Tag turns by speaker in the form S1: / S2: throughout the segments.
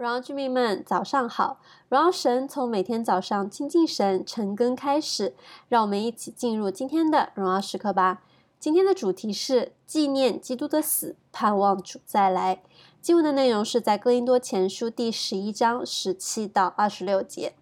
S1: 荣耀居民们，早上好！荣耀神从每天早上亲近神、晨更开始，让我们一起进入今天的荣耀时刻吧。今天的主题是纪念基督的死，盼望主再来。经文的内容是在哥林多前书第十一章十七到二十六节。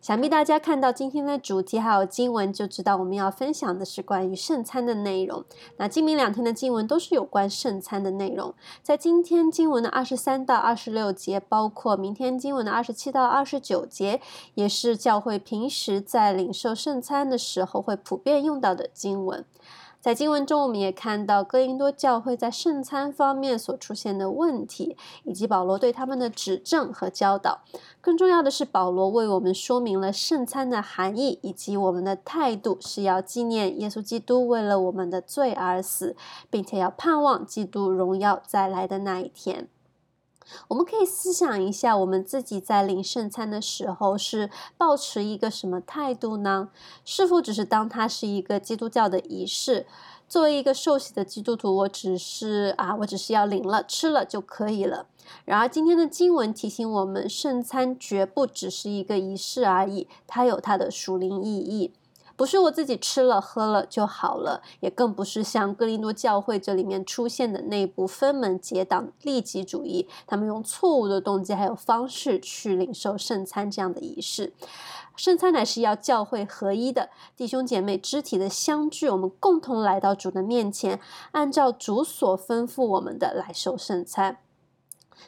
S1: 想必大家看到今天的主题还有经文，就知道我们要分享的是关于圣餐的内容。那今明两天的经文都是有关圣餐的内容。在今天经文的二十三到二十六节，包括明天经文的二十七到二十九节，也是教会平时在领受圣餐的时候会普遍用到的经文。在经文中，我们也看到哥林多教会在圣餐方面所出现的问题，以及保罗对他们的指正和教导。更重要的是，保罗为我们说明了圣餐的含义，以及我们的态度是要纪念耶稣基督为了我们的罪而死，并且要盼望基督荣耀再来的那一天。我们可以思想一下，我们自己在领圣餐的时候是抱持一个什么态度呢？是否只是当它是一个基督教的仪式？作为一个受洗的基督徒，我只是啊，我只是要领了吃了就可以了。然而今天的经文提醒我们，圣餐绝不只是一个仪式而已，它有它的属灵意义。不是我自己吃了喝了就好了，也更不是像哥林多教会这里面出现的内部分门结党、利己主义，他们用错误的动机还有方式去领受圣餐这样的仪式。圣餐乃是要教会合一的弟兄姐妹肢体的相聚，我们共同来到主的面前，按照主所吩咐我们的来受圣餐。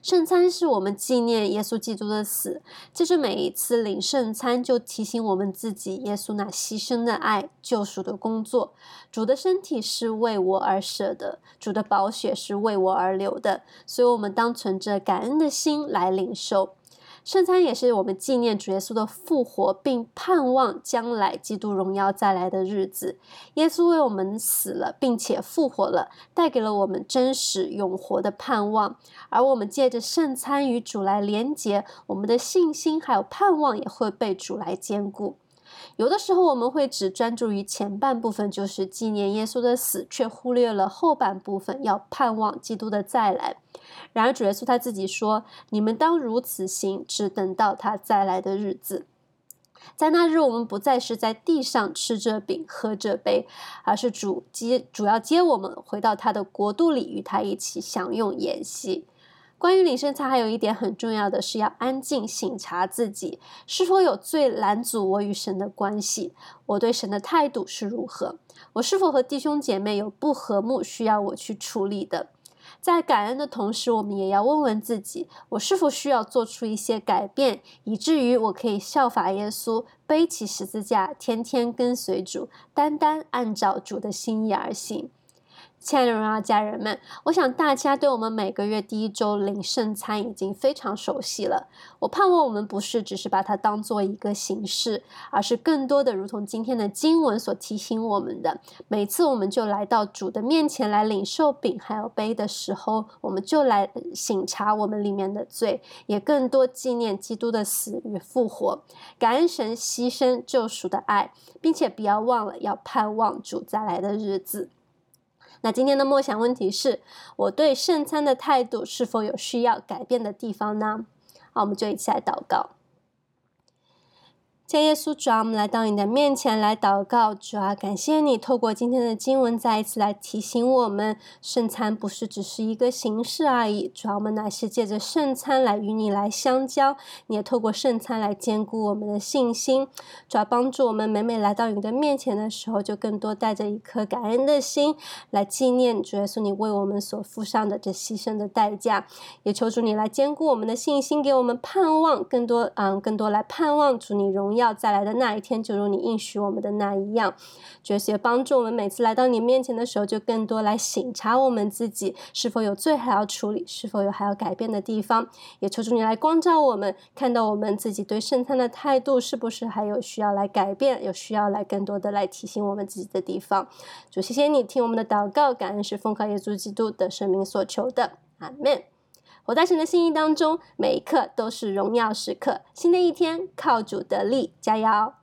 S1: 圣餐是我们纪念耶稣基督的死，其实每一次领圣餐，就提醒我们自己，耶稣那牺牲的爱、救赎的工作。主的身体是为我而舍的，主的宝血是为我而流的，所以我们当存着感恩的心来领受。圣餐也是我们纪念主耶稣的复活，并盼望将来基督荣耀再来的日子。耶稣为我们死了，并且复活了，带给了我们真实永活的盼望。而我们借着圣餐与主来连结，我们的信心还有盼望也会被主来兼顾。有的时候我们会只专注于前半部分，就是纪念耶稣的死，却忽略了后半部分，要盼望基督的再来。然而主耶稣他自己说：“你们当如此行，只等到他再来的日子。在那日，我们不再是在地上吃这饼、喝这杯，而是主接主要接我们回到他的国度里，与他一起享用筵席。”关于领圣餐，还有一点很重要的是要安静省察自己是否有罪拦阻我与神的关系，我对神的态度是如何，我是否和弟兄姐妹有不和睦需要我去处理的。在感恩的同时，我们也要问问自己，我是否需要做出一些改变，以至于我可以效法耶稣，背起十字架，天天跟随主，单单按照主的心意而行。亲爱的荣耀家人们，我想大家对我们每个月第一周领圣餐已经非常熟悉了。我盼望我们不是只是把它当做一个形式，而是更多的如同今天的经文所提醒我们的，每次我们就来到主的面前来领受饼还有杯的时候，我们就来省察我们里面的罪，也更多纪念基督的死与复活，感恩神牺牲救赎的爱，并且不要忘了要盼望主再来的日子。那今天的默想问题是：我对圣餐的态度是否有需要改变的地方呢？好，我们就一起来祷告。谢耶稣，主啊，我们来到你的面前来祷告。主啊，感谢你透过今天的经文再一次来提醒我们，圣餐不是只是一个形式而已。主啊，我们乃是借着圣餐来与你来相交，你也透过圣餐来坚固我们的信心。主啊，帮助我们每每来到你的面前的时候，就更多带着一颗感恩的心来纪念主耶稣你为我们所付上的这牺牲的代价。也求主你来坚固我们的信心，给我们盼望，更多嗯，更多来盼望主你荣耀。要再来的那一天，就如你应许我们的那一样，这些帮助我们每次来到你面前的时候，就更多来省察我们自己是否有罪还要处理，是否有还要改变的地方。也求主你来光照我们，看到我们自己对圣餐的态度是不是还有需要来改变，有需要来更多的来提醒我们自己的地方。主，谢谢你听我们的祷告，感恩是奉靠耶稣基督的圣名所求的，阿门。活在神的心意当中，每一刻都是荣耀时刻。新的一天，靠主得力，加油！